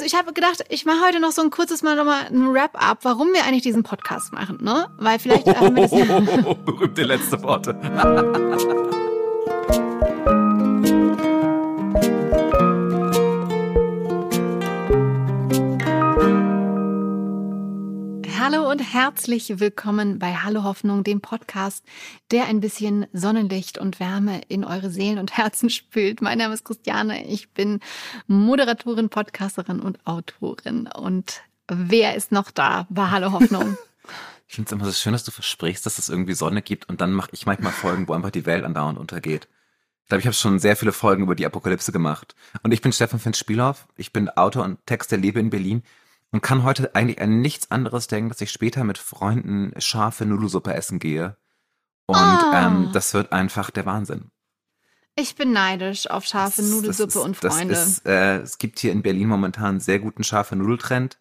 also ich habe gedacht, ich mache heute noch so ein kurzes Mal nochmal ein Wrap-up, warum wir eigentlich diesen Podcast machen, ne? Weil vielleicht haben wir das ja Berühmte letzte Worte. Und herzlich willkommen bei Hallo Hoffnung, dem Podcast, der ein bisschen Sonnenlicht und Wärme in eure Seelen und Herzen spült. Mein Name ist Christiane, ich bin Moderatorin, Podcasterin und Autorin. Und wer ist noch da bei Hallo Hoffnung? Ich finde es immer so schön, dass du versprichst, dass es irgendwie Sonne gibt und dann mache ich manchmal Folgen, wo einfach die Welt andauernd untergeht. Ich glaube, ich habe schon sehr viele Folgen über die Apokalypse gemacht. Und ich bin Stefan Finn Spielhoff, ich bin Autor und Texter, lebe in Berlin und kann heute eigentlich an nichts anderes denken, dass ich später mit Freunden scharfe Nudelsuppe essen gehe. Und Oh. ähm, das wird einfach der Wahnsinn. Ich bin neidisch auf scharfe Das- Nudelsuppe das ist, und Freunde. Ist, äh, es gibt hier in Berlin momentan einen sehr guten scharfe Nudeltrend.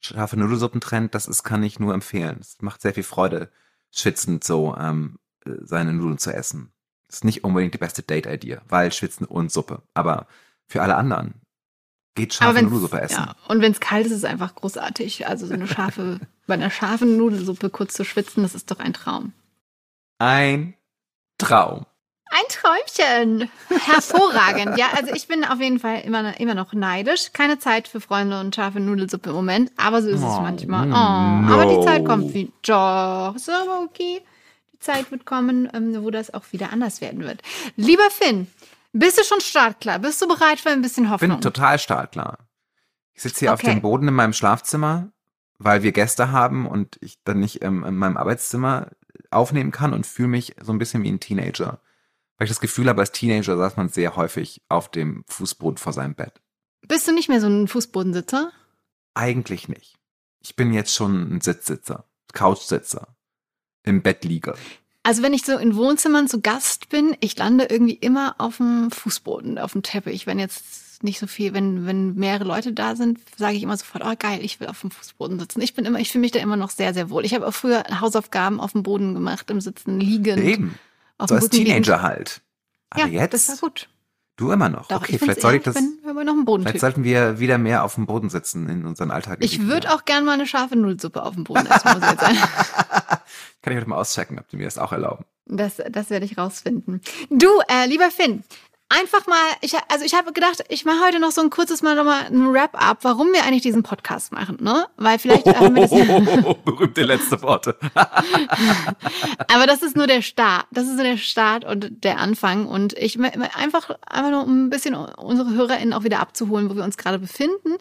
Scharfe Nudelsuppentrend, das ist, kann ich nur empfehlen. Es macht sehr viel Freude, schwitzend so ähm, äh, seine Nudeln zu essen. Ist nicht unbedingt die beste Date-Idee, weil Schwitzen und Suppe. Aber für alle anderen geht scharfe Nudelsuppe essen. Ja, und wenn es kalt ist, ist es einfach großartig. Also so eine scharfe, bei einer scharfen Nudelsuppe kurz zu schwitzen, das ist doch ein Traum. Ein Traum. Ein Träumchen. Hervorragend. Ja, also ich bin auf jeden Fall immer, immer noch neidisch. Keine Zeit für Freunde und scharfe Nudelsuppe im Moment, aber so ist es Oh, manchmal. no. Oh, aber die Zeit kommt wie. Doch, aber okay. Die Zeit wird kommen, ähm, wo das auch wieder anders werden wird. Lieber Finn, bist du schon startklar? Bist du bereit für ein bisschen Ich Hoffnung? bin total startklar. Ich sitze hier auf Okay. dem Boden in meinem Schlafzimmer, weil wir Gäste haben und ich dann nicht ähm, in meinem Arbeitszimmer aufnehmen kann und fühle mich so ein bisschen wie ein Teenager. Weil ich das Gefühl habe, als Teenager saß man sehr häufig auf dem Fußboden vor seinem Bett. Bist du nicht mehr so ein Fußbodensitzer? Eigentlich nicht. Ich bin jetzt schon ein Sitzsitzer, Couchsitzer, im Bett liege. Also wenn ich so in Wohnzimmern zu Gast bin, ich lande irgendwie immer auf dem Fußboden, auf dem Teppich. Wenn jetzt nicht so viel, wenn, wenn mehrere Leute da sind, sage ich immer sofort, oh geil, ich will auf dem Fußboden sitzen. Ich bin immer, ich fühle mich da immer noch sehr, sehr wohl. Ich habe auch früher Hausaufgaben auf dem Boden gemacht, im Sitzen, liegend. Eben. Auf So als Rücken liegend. Teenager halt. Aber Ja, jetzt? das war gut. Du immer noch. Doch, okay, vielleicht soll ich das. Bin immer noch ein Vielleicht Bodentyp. sollten wir wieder mehr auf dem Boden sitzen in unseren Alltag. Ich würde auch gern mal eine scharfe Nudelsuppe auf dem Boden essen, muss ich jetzt sagen. Kann ich heute mal auschecken, ob die mir das auch erlauben. Das, das werde ich rausfinden. Du, äh, lieber Finn, einfach mal, ich, also ich habe gedacht, ich mache heute noch so ein kurzes Mal nochmal ein Wrap-up, warum wir eigentlich diesen Podcast machen, ne? Weil vielleicht haben wir das ja, Berühmte letzte Worte. aber das ist nur der Start. Das ist nur der Start und der Anfang. Und ich einfach, einfach nur um ein bisschen unsere HörerInnen auch wieder abzuholen, wo wir uns gerade befinden,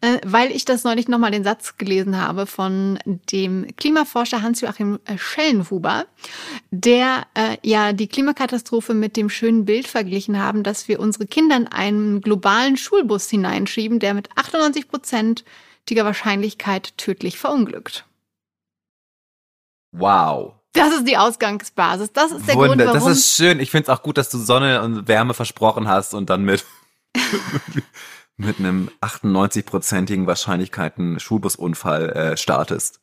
äh, weil ich das neulich nochmal den Satz gelesen habe von dem Klimaforscher Hans-Joachim äh, Schellenhuber, der äh, ja die Klimakatastrophe mit dem schönen Bild verglichen haben, dass wir unsere Kinder in einen globalen Schulbus hineinschieben, der mit 98 prozentiger Wahrscheinlichkeit tödlich verunglückt. Wow. Das ist die Ausgangsbasis. Das ist der Grund, Wunder, warum. das ist schön. Ich finde es auch gut, dass du Sonne und Wärme versprochen hast und dann mit, mit einem 98-prozentigen Wahrscheinlichkeiten Schulbusunfall äh, startest.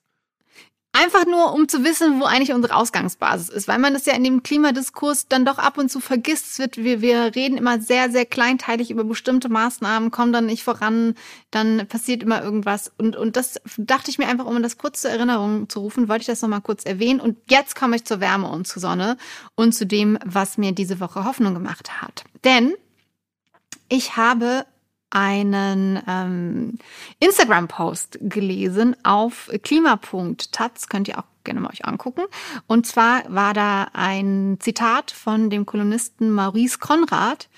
Einfach nur, um zu wissen, wo eigentlich unsere Ausgangsbasis ist, weil man das ja in dem Klimadiskurs dann doch ab und zu vergisst. Es wird, wir, wir reden immer sehr, sehr kleinteilig über bestimmte Maßnahmen, kommen dann nicht voran, dann passiert immer irgendwas. Und, und das dachte ich mir einfach, um das kurz zur Erinnerung zu rufen, wollte ich das nochmal kurz erwähnen. Und jetzt komme ich zur Wärme und zur Sonne und zu dem, was mir diese Woche Hoffnung gemacht hat. Denn ich habe einen ähm, Instagram-Post gelesen auf klima.taz, könnt ihr auch gerne mal euch angucken. Und zwar war da ein Zitat von dem Kolumnisten Maurice Konrad.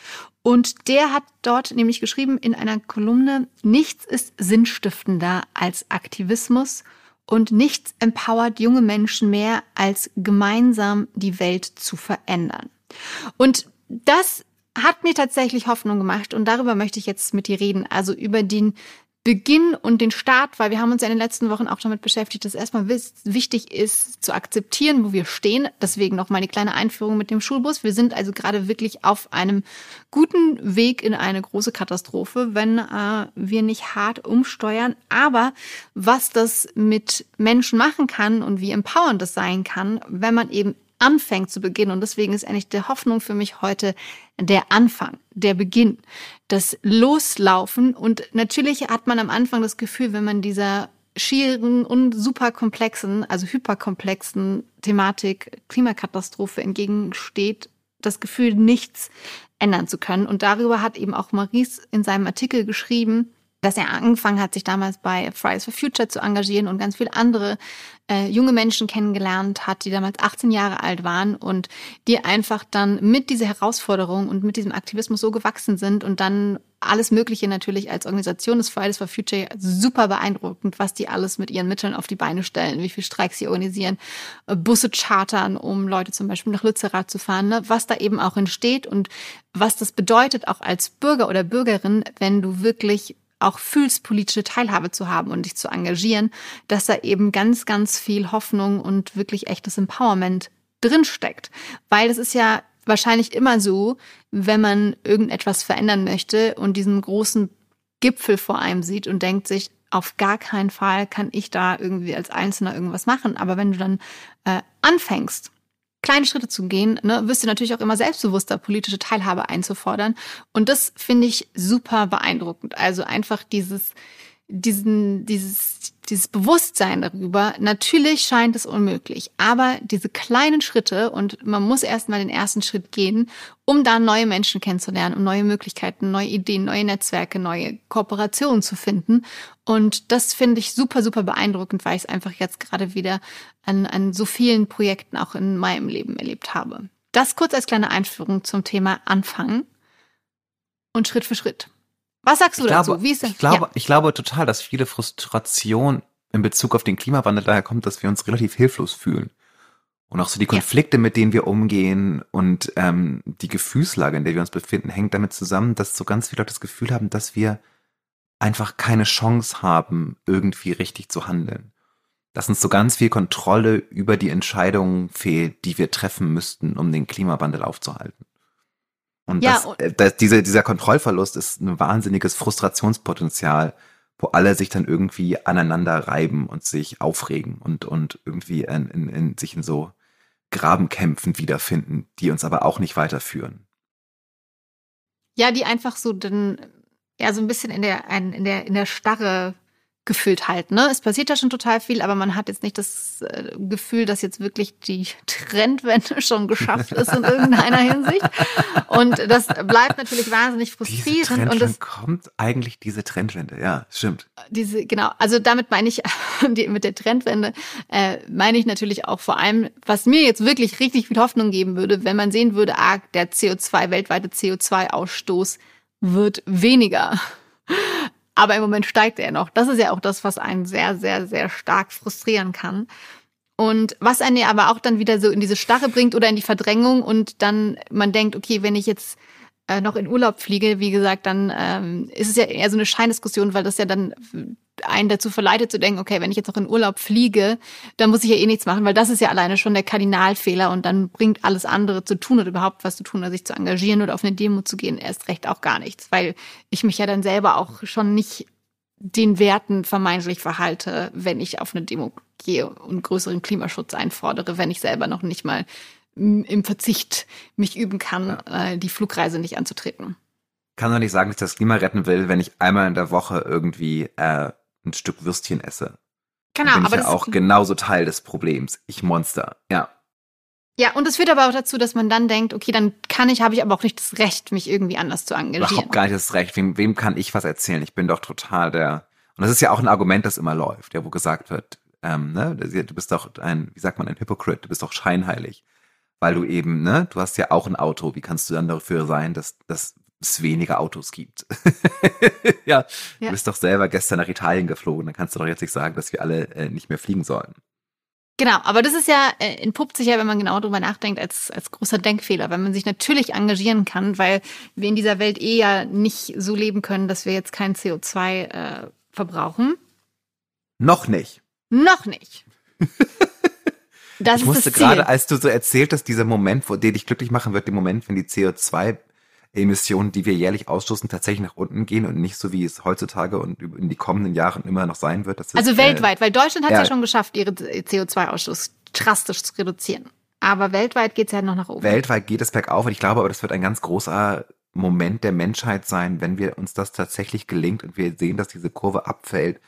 Und der hat dort nämlich geschrieben in einer Kolumne, nichts ist sinnstiftender als Aktivismus und nichts empowert junge Menschen mehr, als gemeinsam die Welt zu verändern. Und das hat mir tatsächlich Hoffnung gemacht und darüber möchte ich jetzt mit dir reden. Also über den Beginn und den Start, weil wir haben uns ja in den letzten Wochen auch damit beschäftigt, dass erstmal wichtig ist zu akzeptieren, wo wir stehen. Deswegen noch mal eine kleine Einführung mit dem Schulbus. Wir sind also gerade wirklich auf einem guten Weg in eine große Katastrophe, wenn äh, wir nicht hart umsteuern. Aber was das mit Menschen machen kann und wie empowernd das sein kann, wenn man eben anfängt zu beginnen. Und deswegen ist eigentlich der Hoffnung für mich heute der Anfang, der Beginn, das Loslaufen. Und natürlich hat man am Anfang das Gefühl, wenn man dieser schieren und super komplexen, also hyperkomplexen Thematik Klimakatastrophe entgegensteht, das Gefühl, nichts ändern zu können. Und darüber hat eben auch Maurice in seinem Artikel geschrieben, dass er angefangen hat, sich damals bei Fridays for Future zu engagieren und ganz viele andere äh, junge Menschen kennengelernt hat, die damals 18 Jahre alt waren und die einfach dann mit dieser Herausforderung und mit diesem Aktivismus so gewachsen sind und dann alles Mögliche natürlich als Organisation des Fridays for Future super beeindruckend, was die alles mit ihren Mitteln auf die Beine stellen, wie viel Streiks sie organisieren, äh, Busse chartern, um Leute zum Beispiel nach Lützerath zu fahren, ne? was da eben auch entsteht und was das bedeutet auch als Bürger oder Bürgerin, wenn du wirklich auch fühlst, politische Teilhabe zu haben und dich zu engagieren, dass da eben ganz, ganz viel Hoffnung und wirklich echtes Empowerment drinsteckt. Weil es ist ja wahrscheinlich immer so, wenn man irgendetwas verändern möchte und diesen großen Gipfel vor einem sieht und denkt sich, auf gar keinen Fall kann ich da irgendwie als Einzelner irgendwas machen. Aber wenn du dann äh, anfängst kleine Schritte zu gehen, ne, wirst du natürlich auch immer selbstbewusster, politische Teilhabe einzufordern. Und das finde ich super beeindruckend. Also einfach dieses, diesen, dieses, dieses Bewusstsein darüber. Natürlich scheint es unmöglich, aber diese kleinen Schritte und man muss erstmal den ersten Schritt gehen, um da neue Menschen kennenzulernen, um neue Möglichkeiten, neue Ideen, neue Netzwerke, neue Kooperationen zu finden. Und das finde ich super, super beeindruckend, weil ich es einfach jetzt gerade wieder an, an so vielen Projekten auch in meinem Leben erlebt habe. Das kurz als kleine Einführung zum Thema Anfangen und Schritt für Schritt. Was sagst du ich dazu? Glaube, ich, glaube, ja. ich glaube total, dass viele Frustration in Bezug auf den Klimawandel daher kommt, dass wir uns relativ hilflos fühlen. Und auch so die Konflikte, ja. mit denen wir umgehen und ähm, die Gefühlslage, in der wir uns befinden, hängt damit zusammen, dass so ganz viele Leute das Gefühl haben, dass wir einfach keine Chance haben, irgendwie richtig zu handeln. Dass uns so ganz viel Kontrolle über die Entscheidungen fehlt, die wir treffen müssten, um den Klimawandel aufzuhalten. Und, ja, das, äh, das, diese, dieser Kontrollverlust ist ein wahnsinniges Frustrationspotenzial, wo alle sich dann irgendwie aneinander reiben und sich aufregen und, und irgendwie in, in, in sich in so Grabenkämpfen wiederfinden, die uns aber auch nicht weiterführen. Ja, die einfach so dann ja so ein bisschen in der in der in der Starre gefüllt halten. Ne? Es passiert ja schon total viel, aber man hat jetzt nicht das äh, Gefühl, dass jetzt wirklich die Trendwende schon geschafft ist in irgendeiner Hinsicht. Und das bleibt natürlich wahnsinnig frustrierend. und es kommt eigentlich diese Trendwende, ja, stimmt. Diese, genau, also damit meine ich, die, mit der Trendwende äh, meine ich natürlich auch vor allem, was mir jetzt wirklich richtig viel Hoffnung geben würde, wenn man sehen würde, ah, der CO2, weltweite CO2-Ausstoß wird weniger. Aber im Moment steigt er noch. Das ist ja auch das, was einen sehr, sehr, sehr stark frustrieren kann. Und was einen ja aber auch dann wieder so in diese Starre bringt oder in die Verdrängung und dann man denkt, okay, wenn ich jetzt äh, noch in Urlaub fliege, wie gesagt, dann ähm, ist es ja eher so eine Scheindiskussion, weil das ja dann einen dazu verleitet zu denken, okay, wenn ich jetzt noch in Urlaub fliege, dann muss ich ja eh nichts machen, weil das ist ja alleine schon der Kardinalfehler und dann bringt alles andere zu tun oder überhaupt was zu tun, oder sich zu engagieren oder auf eine Demo zu gehen, erst recht auch gar nichts, weil ich mich ja dann selber auch schon nicht den Werten vermeintlich verhalte, wenn ich auf eine Demo gehe und größeren Klimaschutz einfordere, wenn ich selber noch nicht mal im Verzicht mich üben kann, ja. äh, die Flugreise nicht anzutreten. Kann doch nicht sagen, dass ich das Klima retten will, wenn ich einmal in der Woche irgendwie äh, ein Stück Würstchen esse. Genau, bin ich aber ja auch genauso Teil des Problems. Ich Monster, ja. Ja, und es führt aber auch dazu, dass man dann denkt, okay, dann kann ich, habe ich aber auch nicht das Recht, mich irgendwie anders zu engagieren. Überhaupt gar nicht das Recht. Wem, wem kann ich was erzählen? Ich bin doch total der. Und das ist ja auch ein Argument, das immer läuft, ja, wo gesagt wird, ähm, ne, du bist doch ein, wie sagt man, ein Hypocrite, du bist doch scheinheilig. Weil du eben, ne, du hast ja auch ein Auto. Wie kannst du dann dafür sein, dass, dass es weniger Autos gibt. ja, ja, du bist doch selber gestern nach Italien geflogen, dann kannst du doch jetzt nicht sagen, dass wir alle äh, nicht mehr fliegen sollen. Genau, aber das ist ja, äh, entpuppt sich ja, wenn man genau drüber nachdenkt, als, als großer Denkfehler, weil man sich natürlich engagieren kann, weil wir in dieser Welt eh ja nicht so leben können, dass wir jetzt kein CO2 äh, verbrauchen. Noch nicht. Noch nicht. Das ich musste gerade, als du so erzählt hast, dieser Moment, wo der dich glücklich machen wird, der Moment, wenn die CO2 Emissionen, die wir jährlich ausstoßen, tatsächlich nach unten gehen und nicht so wie es heutzutage und in die kommenden Jahren immer noch sein wird. also weltweit, äh, weil Deutschland hat ja, ja schon geschafft, ihre CO2-Ausstoß drastisch zu reduzieren. Aber weltweit geht es ja noch nach oben. Weltweit geht es bergauf und ich glaube aber, das wird ein ganz großer Moment der Menschheit sein, wenn wir uns das tatsächlich gelingt und wir sehen, dass diese Kurve abfällt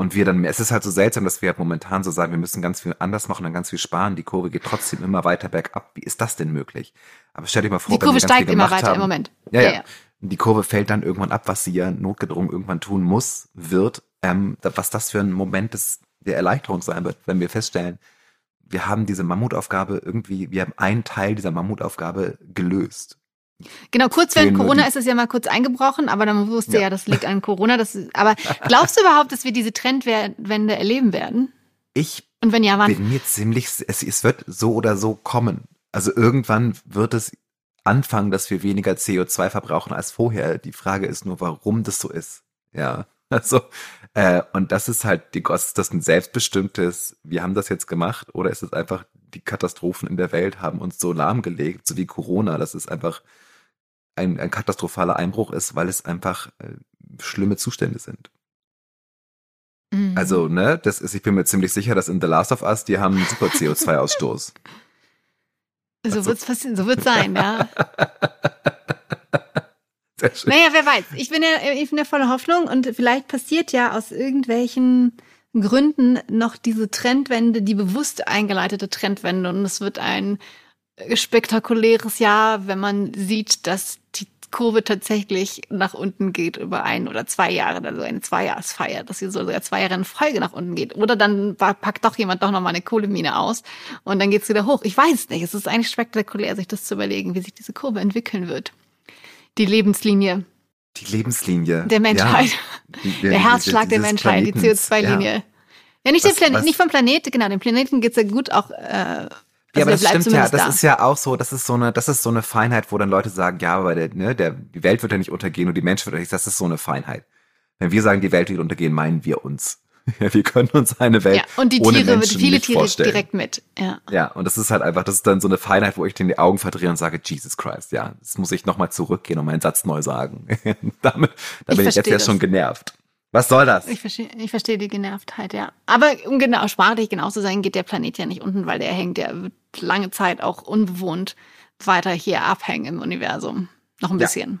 und wir dann, es ist halt so seltsam, dass wir momentan so sagen, wir müssen ganz viel anders machen und ganz viel sparen. Die Kurve geht trotzdem immer weiter bergab. Wie ist das denn möglich? Aber stell dir mal vor, die Kurve steigt immer weiter haben, im Moment. Ja, ja, ja. Die Kurve fällt dann irgendwann ab, was sie ja notgedrungen irgendwann tun muss, wird. Ähm, was das für ein Moment des, der Erleichterung sein wird, wenn wir feststellen, wir haben diese Mammutaufgabe irgendwie, wir haben einen Teil dieser Mammutaufgabe gelöst. Genau, kurz während Corona ist es ja mal kurz eingebrochen, aber dann wusste ja, ja das liegt an Corona. Das aber glaubst du überhaupt, dass wir diese Trendwende erleben werden? Ich Und wenn ja, wann? bin mir ziemlich, es, es wird so oder so kommen. Also irgendwann wird es anfangen, dass wir weniger CO2 verbrauchen als vorher. Die Frage ist nur, warum das so ist. Ja, also äh, und das ist halt die ist das ein selbstbestimmtes, wir haben das jetzt gemacht oder ist es einfach die Katastrophen in der Welt haben uns so lahmgelegt, so wie Corona, das ist einfach ein, ein katastrophaler Einbruch ist, weil es einfach äh, schlimme Zustände sind. Mhm. Also, ne, das ist, ich bin mir ziemlich sicher, dass in The Last of Us, die haben einen super CO2-Ausstoß. so also. wird's passieren, so wird's sein, ja. Sehr schön. Naja, wer weiß. Ich bin ja, ich bin ja voller Hoffnung und vielleicht passiert ja aus irgendwelchen Gründen noch diese Trendwende, die bewusst eingeleitete Trendwende und es wird ein spektakuläres Jahr, wenn man sieht, dass Kurve tatsächlich nach unten geht über ein oder zwei Jahre, also eine Zweijahresfeier, dass sie sogar zwei Jahre in Folge nach unten geht. Oder dann packt doch jemand doch nochmal eine Kohlemine aus und dann geht's wieder hoch. Ich weiß nicht. Es ist eigentlich spektakulär, sich das zu überlegen, wie sich diese Kurve entwickeln wird. Die Lebenslinie. Die Lebenslinie. Der Menschheit. Ja. Die, der, der Herzschlag der Menschheit, Planetens. die CO2-Linie. Ja. ja. nicht, was, der Planet, nicht vom Planet, genau, dem Planeten geht's ja gut auch äh, also ja, aber das stimmt ja. Das da. ist ja auch so, das ist so eine, das ist so eine Feinheit, wo dann Leute sagen, ja, aber der, ne, der, die Welt wird ja nicht untergehen und die Menschen wird ja nicht, das ist so eine Feinheit. Wenn wir sagen, die Welt wird untergehen, meinen wir uns. Ja, wir können uns eine Welt ja, und die ohne Tiere, Menschen viele nicht Tiere vorstellen. direkt mit. Ja. ja, und das ist halt einfach, das ist dann so eine Feinheit, wo ich den die Augen verdrehe und sage, Jesus Christ, ja, das muss ich nochmal zurückgehen und meinen Satz neu sagen. Damit, da bin ich jetzt ja schon genervt. Was soll das? Ich verstehe, ich verstehe die Genervtheit, ja. Aber um genau sprachlich genau zu sein, geht der Planet ja nicht unten, weil der hängt ja lange Zeit auch unbewohnt weiter hier abhängen im Universum. Noch ein bisschen.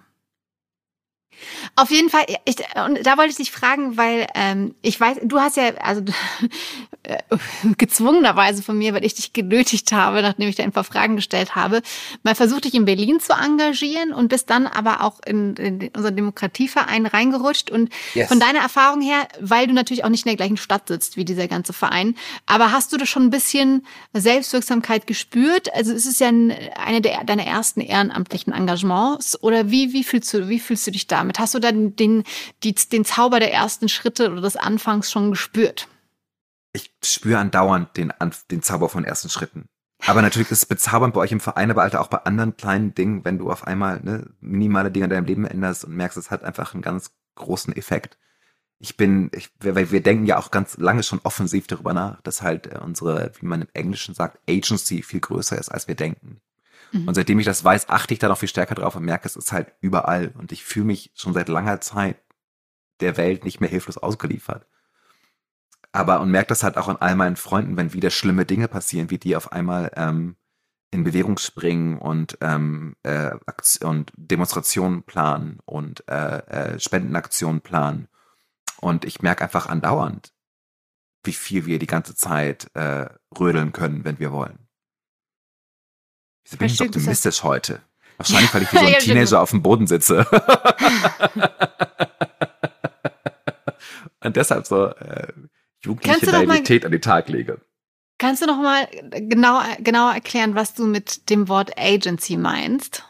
Auf jeden Fall, ich, und da wollte ich dich fragen, weil ähm, ich weiß, du hast ja, also äh, gezwungenerweise von mir, weil ich dich genötigt habe, nachdem ich da ein paar Fragen gestellt habe, mal versucht, dich in Berlin zu engagieren und bist dann aber auch in, in unseren Demokratieverein reingerutscht. Und yes. von deiner Erfahrung her, weil du natürlich auch nicht in der gleichen Stadt sitzt wie dieser ganze Verein, aber hast du da schon ein bisschen Selbstwirksamkeit gespürt? Also ist es ja eine der, deiner ersten ehrenamtlichen Engagements oder wie, wie fühlst du, wie fühlst du dich damit? Hast du dann den, die, den Zauber der ersten Schritte oder des Anfangs schon gespürt? Ich spüre andauernd den, den Zauber von ersten Schritten. Aber natürlich ist es bezaubernd bei euch im Verein, aber halt auch bei anderen kleinen Dingen, wenn du auf einmal ne, minimale Dinge in deinem Leben änderst und merkst, es hat einfach einen ganz großen Effekt. Ich bin, ich, weil wir denken ja auch ganz lange schon offensiv darüber nach, dass halt äh, unsere, wie man im Englischen sagt, Agency viel größer ist, als wir denken. Mhm. Und seitdem ich das weiß, achte ich da noch viel stärker drauf und merke, es ist halt überall. Und ich fühle mich schon seit langer Zeit der Welt nicht mehr hilflos ausgeliefert. Aber und merke das halt auch an all meinen Freunden, wenn wieder schlimme Dinge passieren, wie die auf einmal ähm, in Bewegung springen und, ähm, äh, und Demonstrationen planen und äh, äh, Spendenaktionen planen. Und ich merke einfach andauernd, wie viel wir die ganze Zeit äh, rödeln können, wenn wir wollen. Wieso bin ich so optimistisch heute? Wahrscheinlich, weil ich wie so ein Teenager auf dem Boden sitze. Und deshalb so äh, jugendliche Naivität an den Tag lege. Kannst du noch mal genau, genau erklären, was du mit dem Wort Agency meinst?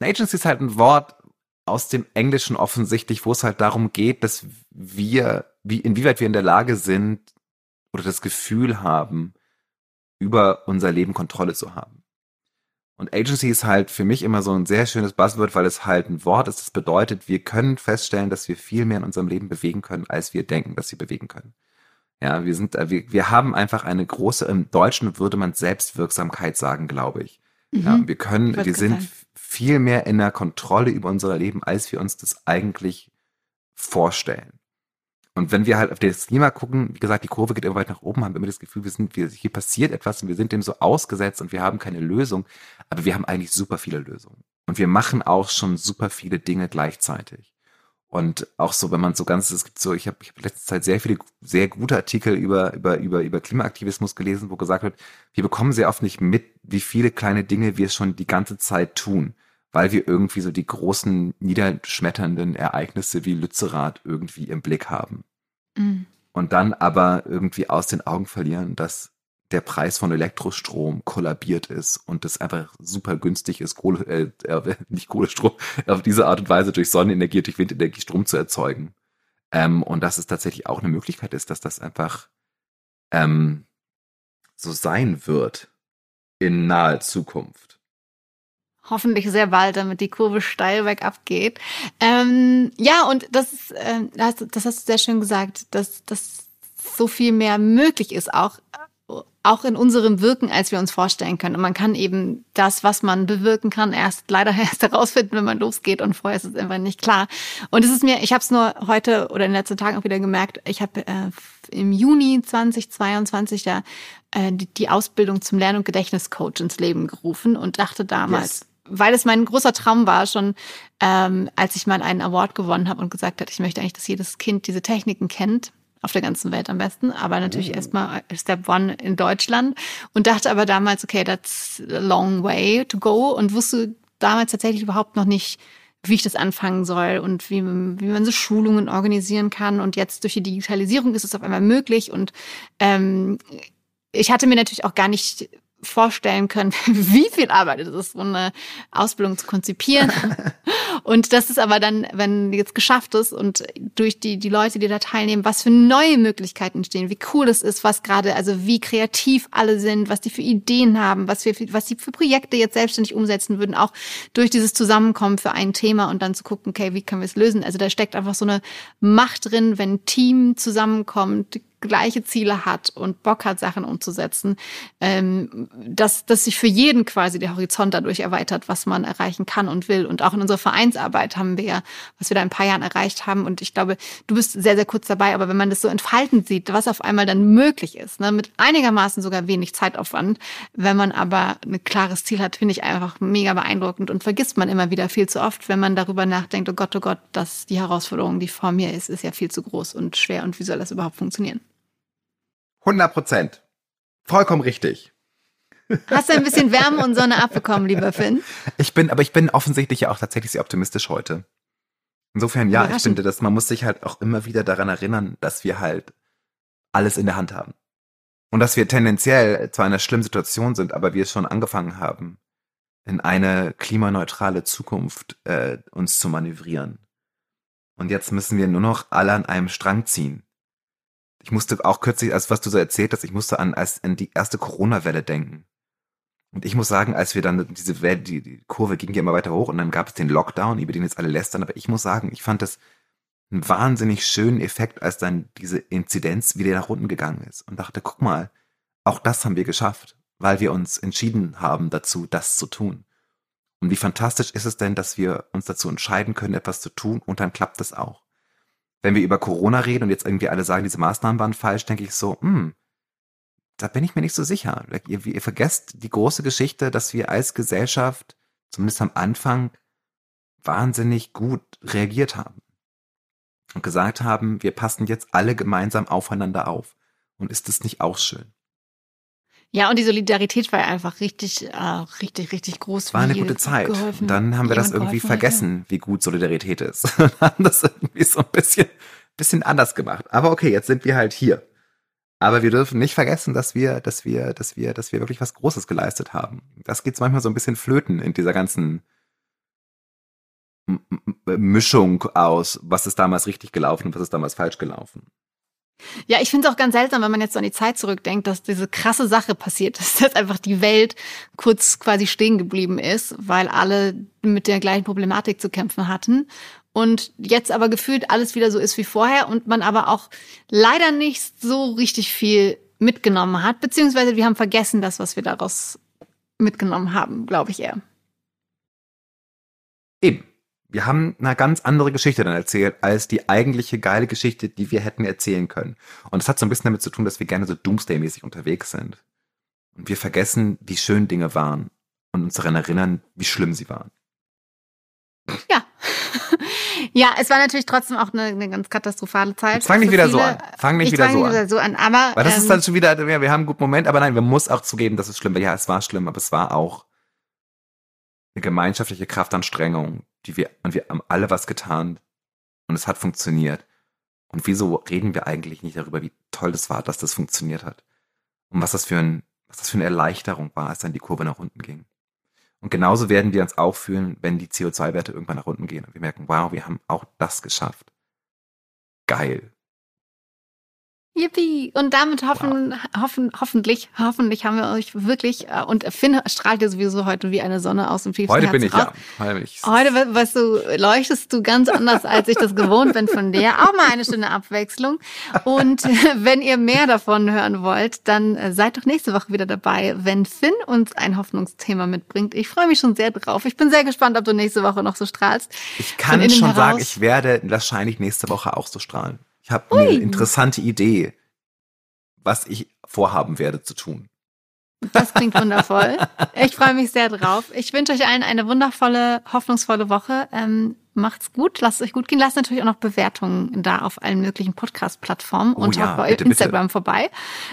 Agency ist halt ein Wort aus dem Englischen offensichtlich, wo es halt darum geht, dass wir, wie, inwieweit wir in der Lage sind oder das Gefühl haben, über unser Leben Kontrolle zu haben. Und Agency ist halt für mich immer so ein sehr schönes Buzzword, weil es halt ein Wort ist, das bedeutet, wir können feststellen, dass wir viel mehr in unserem Leben bewegen können, als wir denken, dass wir bewegen können. Ja, wir sind, äh, wir, wir haben einfach eine große, im Deutschen würde man Selbstwirksamkeit sagen, glaube ich. Mhm. Ja, wir können, wir sind sein. viel mehr in der Kontrolle über unser Leben, als wir uns das eigentlich vorstellen. Und wenn wir halt auf das Klima gucken, wie gesagt, die Kurve geht immer weiter nach oben, haben wir immer das Gefühl, wir sind, wir, hier passiert etwas und wir sind dem so ausgesetzt und wir haben keine Lösung. Aber wir haben eigentlich super viele Lösungen. Und wir machen auch schon super viele Dinge gleichzeitig. Und auch so, wenn man so ganz, es gibt so, ich habe ich hab letzte Zeit sehr viele sehr gute Artikel über, über, über, über Klimaaktivismus gelesen, wo gesagt wird, wir bekommen sehr oft nicht mit, wie viele kleine Dinge wir schon die ganze Zeit tun weil wir irgendwie so die großen niederschmetternden Ereignisse wie Lützerath irgendwie im Blick haben. Mhm. Und dann aber irgendwie aus den Augen verlieren, dass der Preis von Elektrostrom kollabiert ist und es einfach super günstig ist, Kohle, äh, äh, nicht Kohlestrom, auf diese Art und Weise durch Sonnenenergie, durch Windenergie Strom zu erzeugen. Ähm, und dass es tatsächlich auch eine Möglichkeit ist, dass das einfach ähm, so sein wird in naher Zukunft hoffentlich sehr bald, damit die Kurve steil bergab geht. Ähm, ja, und das, ist, äh, das, das hast du sehr schön gesagt, dass, dass so viel mehr möglich ist, auch auch in unserem Wirken, als wir uns vorstellen können. Und man kann eben das, was man bewirken kann, erst leider erst herausfinden, wenn man losgeht. Und vorher ist es einfach nicht klar. Und es ist mir, ich habe es nur heute oder in den letzten Tagen auch wieder gemerkt. Ich habe äh, im Juni 2022 ja äh, die, die Ausbildung zum Lern- und Gedächtniscoach ins Leben gerufen und dachte damals, yes weil es mein großer Traum war, schon ähm, als ich mal einen Award gewonnen habe und gesagt hat, ich möchte eigentlich, dass jedes Kind diese Techniken kennt, auf der ganzen Welt am besten, aber natürlich oh. erstmal Step One in Deutschland und dachte aber damals, okay, that's a long way to go und wusste damals tatsächlich überhaupt noch nicht, wie ich das anfangen soll und wie, wie man so Schulungen organisieren kann. Und jetzt durch die Digitalisierung ist es auf einmal möglich. Und ähm, ich hatte mir natürlich auch gar nicht vorstellen können, wie viel Arbeit es ist, so eine Ausbildung zu konzipieren. und das ist aber dann, wenn jetzt geschafft ist und durch die, die Leute, die da teilnehmen, was für neue Möglichkeiten entstehen, wie cool es ist, was gerade, also wie kreativ alle sind, was die für Ideen haben, was wir, was die für Projekte jetzt selbstständig umsetzen würden, auch durch dieses Zusammenkommen für ein Thema und dann zu gucken, okay, wie können wir es lösen? Also da steckt einfach so eine Macht drin, wenn ein Team zusammenkommt, gleiche Ziele hat und Bock hat, Sachen umzusetzen, ähm, dass, dass sich für jeden quasi der Horizont dadurch erweitert, was man erreichen kann und will. Und auch in unserer Vereinsarbeit haben wir ja, was wir da in ein paar Jahren erreicht haben. Und ich glaube, du bist sehr, sehr kurz dabei, aber wenn man das so entfalten sieht, was auf einmal dann möglich ist, ne, mit einigermaßen sogar wenig Zeitaufwand, wenn man aber ein klares Ziel hat, finde ich einfach mega beeindruckend und vergisst man immer wieder viel zu oft, wenn man darüber nachdenkt, oh Gott, oh Gott, dass die Herausforderung, die vor mir ist, ist ja viel zu groß und schwer und wie soll das überhaupt funktionieren? 100 Prozent. Vollkommen richtig. Hast du ein bisschen Wärme und Sonne abbekommen, lieber Finn? Ich bin, aber ich bin offensichtlich ja auch tatsächlich sehr optimistisch heute. Insofern, ja, ich finde, dass man muss sich halt auch immer wieder daran erinnern, dass wir halt alles in der Hand haben. Und dass wir tendenziell zwar in einer schlimmen Situation sind, aber wir es schon angefangen haben, in eine klimaneutrale Zukunft äh, uns zu manövrieren. Und jetzt müssen wir nur noch alle an einem Strang ziehen. Ich musste auch kürzlich, als was du so erzählt hast, ich musste an, als, an die erste Corona-Welle denken. Und ich muss sagen, als wir dann diese Welle, die, die Kurve ging ja immer weiter hoch und dann gab es den Lockdown, über den jetzt alle lästern, aber ich muss sagen, ich fand das einen wahnsinnig schönen Effekt, als dann diese Inzidenz wieder nach unten gegangen ist und dachte, guck mal, auch das haben wir geschafft, weil wir uns entschieden haben dazu, das zu tun. Und wie fantastisch ist es denn, dass wir uns dazu entscheiden können, etwas zu tun und dann klappt es auch wenn wir über Corona reden und jetzt irgendwie alle sagen, diese Maßnahmen waren falsch, denke ich so, hm, da bin ich mir nicht so sicher. Ihr, ihr vergesst die große Geschichte, dass wir als Gesellschaft, zumindest am Anfang, wahnsinnig gut reagiert haben. Und gesagt haben, wir passen jetzt alle gemeinsam aufeinander auf. Und ist das nicht auch schön? Ja, und die Solidarität war einfach richtig, äh, richtig, richtig groß. War eine gute Zeit. Geholfen, dann haben wir das irgendwie vergessen, hat, wie gut Solidarität ist. Und haben das irgendwie so ein bisschen, bisschen anders gemacht. Aber okay, jetzt sind wir halt hier. Aber wir dürfen nicht vergessen, dass wir, dass wir, dass wir, dass wir wirklich was Großes geleistet haben. Das geht manchmal so ein bisschen flöten in dieser ganzen Mischung aus, was ist damals richtig gelaufen und was ist damals falsch gelaufen. Ja, ich finde es auch ganz seltsam, wenn man jetzt an die Zeit zurückdenkt, dass diese krasse Sache passiert ist, dass einfach die Welt kurz quasi stehen geblieben ist, weil alle mit der gleichen Problematik zu kämpfen hatten. Und jetzt aber gefühlt alles wieder so ist wie vorher und man aber auch leider nicht so richtig viel mitgenommen hat, beziehungsweise wir haben vergessen das, was wir daraus mitgenommen haben, glaube ich eher. Eben. Wir haben eine ganz andere Geschichte dann erzählt, als die eigentliche geile Geschichte, die wir hätten erzählen können. Und das hat so ein bisschen damit zu tun, dass wir gerne so Doomsday-mäßig unterwegs sind. Und wir vergessen, wie schön Dinge waren und uns daran erinnern, wie schlimm sie waren. Ja. ja, es war natürlich trotzdem auch eine, eine ganz katastrophale Zeit. Jetzt fang nicht wieder so an. Fang nicht ich wieder fang so nicht an. wieder so an. Aber Weil das ist ähm, dann schon wieder, ja, wir haben einen guten Moment, aber nein, wir muss auch zugeben, dass es schlimm war. Ja, es war schlimm, aber es war auch eine gemeinschaftliche Kraftanstrengung, die wir, und wir haben alle was getan und es hat funktioniert. Und wieso reden wir eigentlich nicht darüber, wie toll das war, dass das funktioniert hat? Und was das für ein, was das für eine Erleichterung war, als dann die Kurve nach unten ging. Und genauso werden wir uns auch fühlen, wenn die CO2-Werte irgendwann nach unten gehen und wir merken, wow, wir haben auch das geschafft. Geil. Yippie! Und damit hoffen, hoffen, hoffentlich, hoffentlich haben wir euch wirklich, äh, und Finn strahlt ja sowieso heute wie eine Sonne aus dem tiefsten Heute bin ich raus. ja. Heute bin ich. Heute, we- weißt du, leuchtest du ganz anders, als ich das gewohnt bin von dir. Auch mal eine schöne Abwechslung. Und wenn ihr mehr davon hören wollt, dann äh, seid doch nächste Woche wieder dabei, wenn Finn uns ein Hoffnungsthema mitbringt. Ich freue mich schon sehr drauf. Ich bin sehr gespannt, ob du nächste Woche noch so strahlst. Ich kann schon sagen, heraus. ich werde wahrscheinlich nächste Woche auch so strahlen. Ich habe eine interessante Idee, was ich vorhaben werde zu tun. Das klingt wundervoll. Ich freue mich sehr drauf. Ich wünsche euch allen eine wundervolle, hoffnungsvolle Woche. Ähm, macht's gut, lasst es euch gut gehen. Lasst natürlich auch noch Bewertungen da auf allen möglichen Podcast-Plattformen Oh und ja, auch bei bitte, bitte. Instagram vorbei.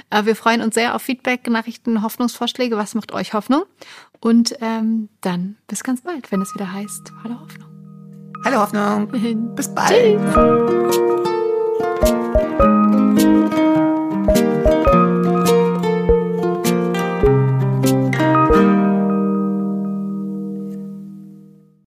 Äh, wir freuen uns sehr auf Feedback, Nachrichten, Hoffnungsvorschläge. Was macht euch Hoffnung? Und ähm, dann bis ganz bald, wenn es wieder heißt, Hallo Hoffnung. Hallo Hoffnung. Bis bald. Tschüss. Música